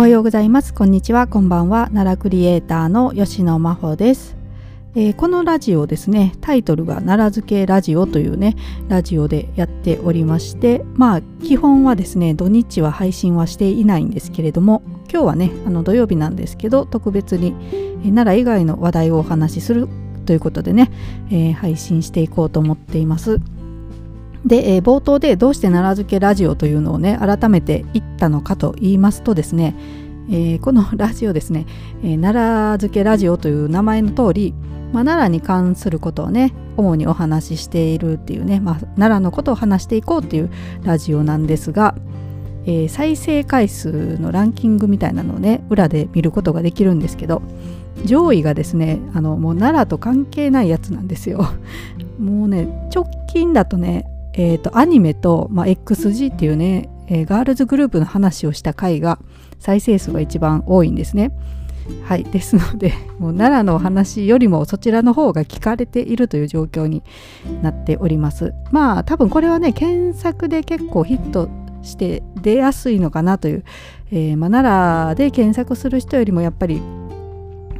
おはようございます。こんにちは。こんばんは。奈良クリエイターの吉野真帆です、えー、このラジオですね。タイトルが奈良漬けラジオというねラジオでやっておりましてまあ基本はですね土日は配信はしていないんですけれども今日はねあの土曜日なんですけど特別に、奈良以外の話題をお話しするということでね、えー、配信していこうと思っています。で、えー、冒頭でどうして奈良漬けラジオというのをね改めて言ったのかと言いますとですね、えー、このラジオですね、えー、奈良漬けラジオという名前の通り、まあ、奈良に関することをね主にお話ししているっていうね、まあ、奈良のことを話していこうっていうラジオなんですが、えー、再生回数のランキングみたいなのをね裏で見ることができるんですけど上位がですねあのもう奈良と関係ないやつなんですよ。もうね直近だとねえーと、アニメと、まあ、XG っていうね、えー、ガールズグループの話をした回が再生数が一番多いんですね。はい、ですのでもう奈良のお話よりもそちらの方が聞かれているという状況になっております。まあ多分これはね検索で結構ヒットして出やすいのかなという、えー、まあ、奈良で検索する人よりもやっぱり、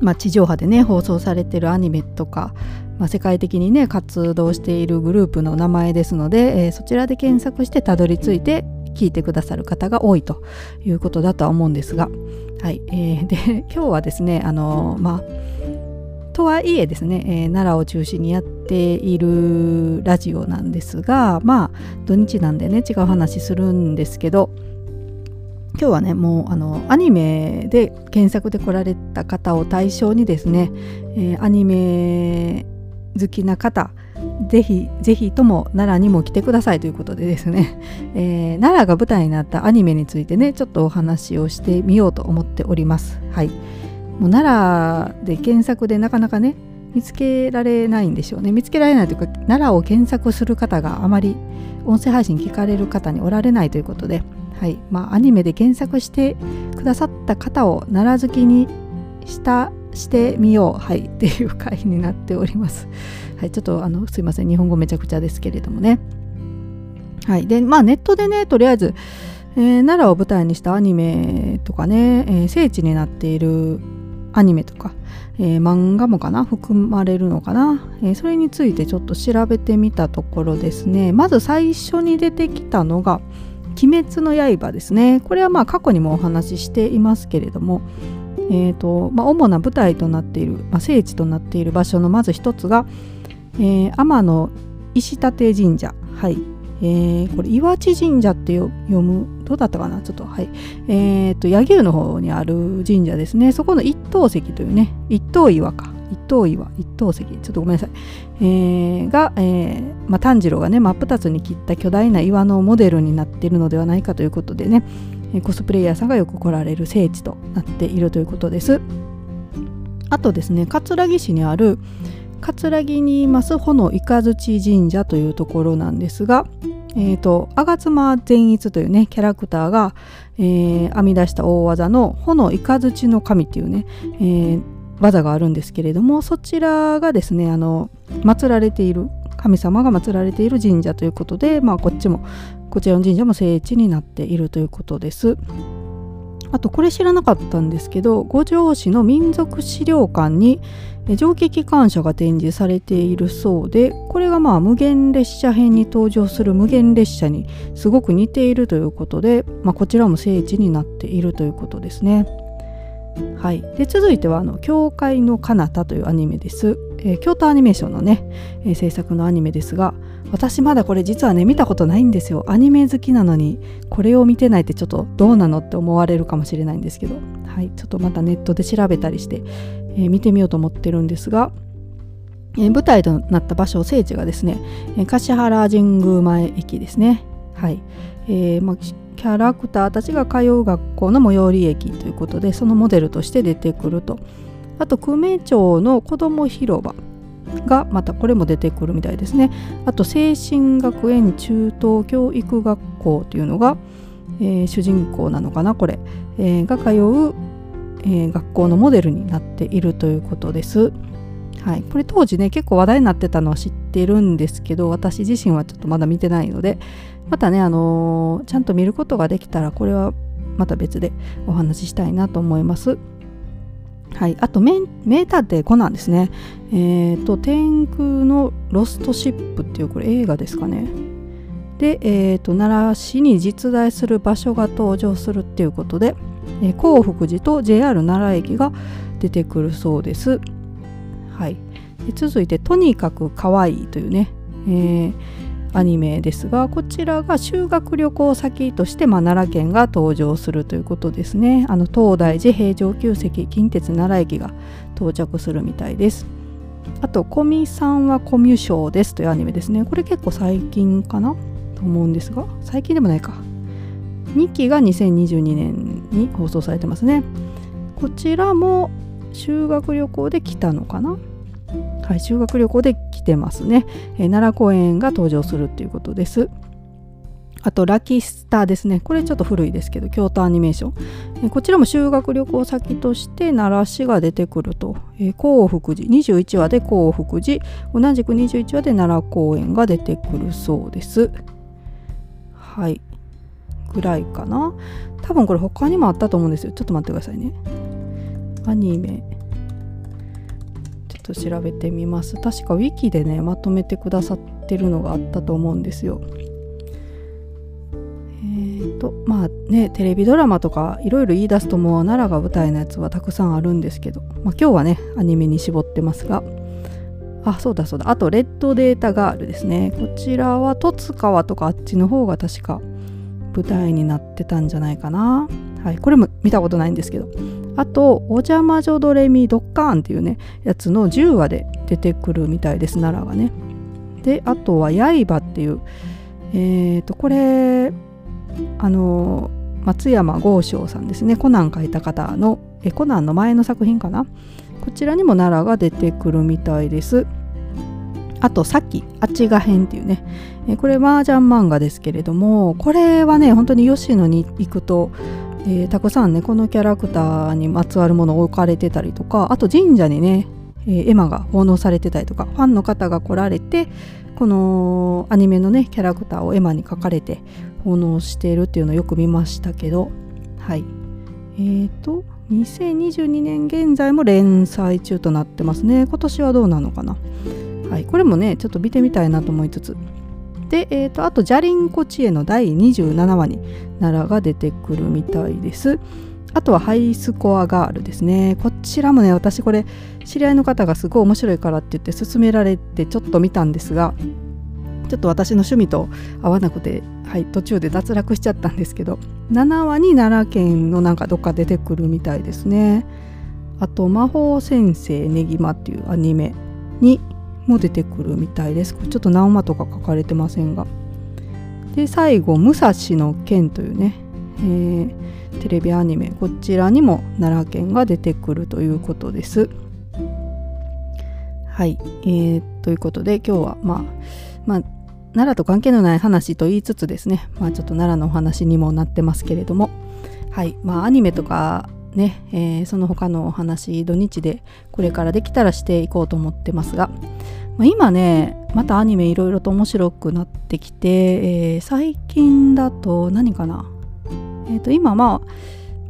まあ、地上波でね放送されてるアニメとか、まあ、世界的にね活動しているグループの名前ですので、えー、そちらで検索してたどり着いて聞いてくださる方が多いということだとは思うんですが、はいえー、で今日はですねあのまあとはいえですね、えー、奈良を中心にやっているラジオなんですがまあ土日なんでね違う話するんですけど今日はねもうあのアニメで検索で来られた方を対象にですね、えー、アニメ好きな方ぜひぜひとも奈良にも来てくださいということでですね、えー、奈良が舞台になったアニメについてねちょっとお話をしてみようと思っております。はい。もう奈良で検索でなかなかね見つけられないんでしょうね。見つけられないというか奈良を検索する方があまり音声配信聞かれる方におられないということではい。まあアニメで検索してくださった方を奈良好きにしたしてみよう。はい。っていう 回になっております。はい。ちょっとあのすいません。日本語めちゃくちゃですけれどもね。はい。でまあネットでねとりあえず、えー、奈良を舞台にしたアニメとかね、えー、聖地になっているアニメとか、えー、漫画もかな含まれるのかな、えー、それについてちょっと調べてみたところですね。まず最初に出てきたのが「鬼滅の刃」ですね。これはまあ過去にもお話ししていますけれどもえーとまあ、主な舞台となっている、まあ、聖地となっている場所のまず一つが、えー、天野石立神社。はい。えー、これ岩地神社って読むどうだったかな？ちょっとはい。えーと柳生の方にある神社ですね。そこの一等石というね一等岩か。一等岩一等石ちょっとごめんなさい、えー、が、えーまあ、炭治郎がね真っ二つに切った巨大な岩のモデルになっているのではないかということでねコスプレイヤーさんがよく来られる聖地となっているということです。あとですね葛城市にある葛城にいます炎雷神社というところなんですがえーと、吾妻善逸というねキャラクターが、えー、編み出した大技の炎雷の神っていうね、えー、技があるんですけれどもそちらがですねあの祀られている神様が祀られている神社ということで、まあ、こっちもこちらの神社も聖地になっているということです。あとこれ知らなかったんですけど五条市の民族資料館に蒸気機関車が展示されているそうでこれがまあ無限列車編に登場する無限列車にすごく似ているということで、まあ、こちらも聖地になっているということですね。はい、で続いてはあの「教会の彼方」というアニメです、えー、京都アニメーションのね、えー、制作のアニメですが私まだこれ実はね見たことないんですよ。アニメ好きなのにこれを見てないってちょっとどうなのって思われるかもしれないんですけど。はい。ちょっとまたネットで調べたりして、えー、見てみようと思ってるんですが、えー、舞台となった場所聖地がですね、え、橿原神宮前駅ですね。はい、えーまあ、キャラクターたちが通う学校の最寄り駅ということでそのモデルとして出てくると。あと久米町の子ども広場がまたこれも出てくるみたいですね。あと精神学園中等教育学校というのが、えー、主人公なのかなこれ、えー、が通う、えー、学校のモデルになっているということです。はい、これ当時ね結構話題になってたのは知ってるんですけど私自身はちょっとまだ見てないのでまたね、あのー、ちゃんと見ることができたらこれはまた別でお話ししたいなと思います。はい、あと名探偵コナンですね。えーと、天空のロストシップっていうこれ映画ですかね。で、えーと、奈良市に実在する場所が登場するっていうことで、えー、興福寺と JR 奈良駅が出てくるそうです。はい、で続いて「とにかくかわいい」というね、えー、アニメですがこちらが修学旅行先として、まあ、奈良県が登場するということですね。あの東大寺平城宮跡近鉄奈良駅が到着するみたいです。あと「古見さんはコミュ障です」というアニメですね。これ結構最近かなと思うんですが最近でもないか。2期が2022年に放送されてますね。こちらも修学旅行で来たのかな。はい、修学旅行で来てますね、えー、奈良公園が登場するっていうことです。あとラキスターですね。これちょっと古いですけど京都アニメーション、えー、こちらも修学旅行先として奈良市が出てくると、えー、幸福寺。21話で幸福寺。同じく21話で奈良公園が出てくるそうです。はい。ぐらいかな。多分これ他にもあったと思うんですよ。ちょっと待ってくださいね。アニメ。と調べてみます。確か wiki でねまとめてくださってるのがあったと思うんですよ。えーとまあねテレビドラマとかいろいろ言い出すともう奈良が舞台のやつはたくさんあるんですけど、まあ、今日はねアニメに絞ってますが。あそうだそうだ。あとレッドデータガールですね。こちらは十津川とかあっちの方が確か舞台になってたんじゃないかな。はいこれも見たことないんですけど。あと「お邪魔女ドレミドッカーン」っていうねやつの10話で出てくるみたいです奈良がね。であとは「刃」っていうえっ、ー、とこれあの松山豪昌さんですね。コナン書いた方のえコナンの前の作品かな。こちらにも奈良が出てくるみたいです。あとさっきあっちが編っていうね。えこれ麻雀漫画ですけれどもこれはね本当に吉野に行くとえー、たくさんねこのキャラクターにまつわるものを置かれてたりとかあと神社にね、えー、絵馬が奉納されてたりとかファンの方が来られてこのアニメのねキャラクターを絵馬に描かれて奉納しているっていうのをよく見ましたけどはい。えーと2022年現在も連載中となってますね。今年はどうなのかな。はい。これもねちょっと見てみたいなと思いつつ。で、えーと、あと「じゃりんこ知恵」の第27話に奈良が出てくるみたいです。あとはハイスコアガールですね。こちらもね、私これ知り合いの方がすごい面白いからって言って勧められてちょっと見たんですが、ちょっと私の趣味と合わなくて、はい、途中で脱落しちゃったんですけど、7話に奈良県のなんかどっか出てくるみたいですね。あと、魔法先生ねぎまっていうアニメにも出てくるみたいです。ちょっと何話とか書かれてませんが。で最後「武蔵の剣」というね、えー、テレビアニメこちらにも奈良県が出てくるということです。はい、えー、ということで今日はまあまあ奈良と関係のない話と言いつつですねまあちょっと奈良のお話にもなってますけれどもはいまあアニメとかね、えー、その他のお話土日でこれからできたらしていこうと思ってますが、今ねまたアニメいろいろと面白くなってきて、えー、最近だと何かな？えっ、ー、と今まあ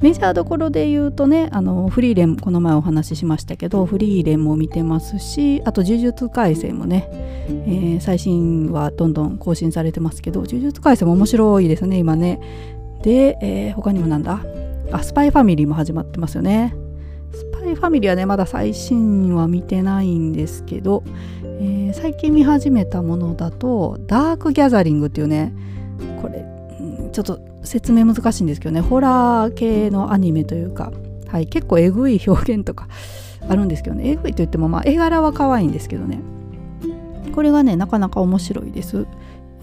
メジャーどころで言うとねあのフリーレンこの前お話ししましたけどフリーレンも見てますしあと呪術廻戦もね、えー、最新はどんどん更新されてますけど呪術廻戦も面白いですね今ね。で、えー、他にもなんだ？あスパイファミリーも始まってますよね。スパイファミリーはねまだ最新は見てないんですけど、えー、最近見始めたものだとダークギャザリングっていうねこれ、ちょっと説明難しいんですけどねホラー系のアニメというか、はい、結構えぐい表現とか あるんですけどねえぐいと言ってもまあ絵柄は可愛いんですけどね。これがねなかなか面白いです。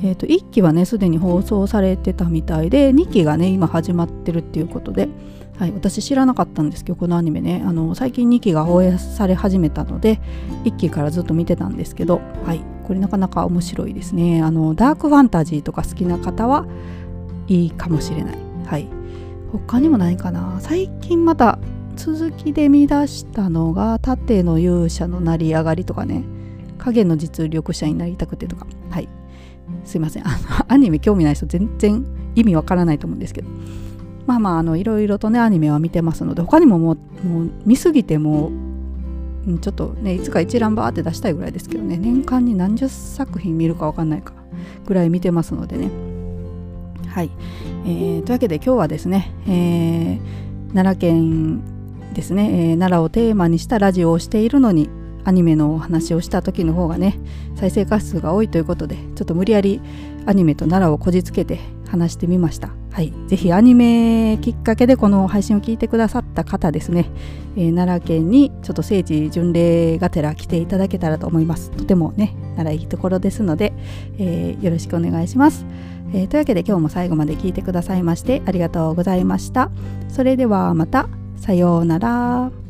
えーと、1期はねすでに放送されてたみたいで2期がね今始まってるっていうことで、はい、私知らなかったんですけどこのアニメね。あの最近2期が放映され始めたので1期からずっと見てたんですけど、はい、これなかなか面白いですね。あのダークファンタジーとか好きな方はいいかもしれない、はい、他にもないかな？最近また続きで見出したのが盾の勇者の成り上がりとかね。影の実力者になりたくてとか。はい。すいません。あのアニメ興味ない人全然意味わからないと思うんですけど。まあまああのいろいろとねアニメは見てますので他にももうもう見すぎてもうちょっとねいつか一覧バーって出したいぐらいですけどね年間に何十作品見るか分かんないかぐらい見てますのでね。はい、えー、というわけで今日はですね、えー、奈良県ですね、えー、奈良をテーマにしたラジオをしているのにアニメのお話をした時の方がね再生回数が多いということでちょっと無理やりアニメと奈良をこじつけて話してみました。はい、ぜひアニメきっかけでこの配信を聞いてくださった方ですね、えー、奈良県にちょっと聖地巡礼がてら来ていただけたらと思います。とてもね、奈良いいところですので、えー、よろしくお願いします、えー、というわけで今日も最後まで聞いてくださいましてありがとうございました。それではまた、さようなら。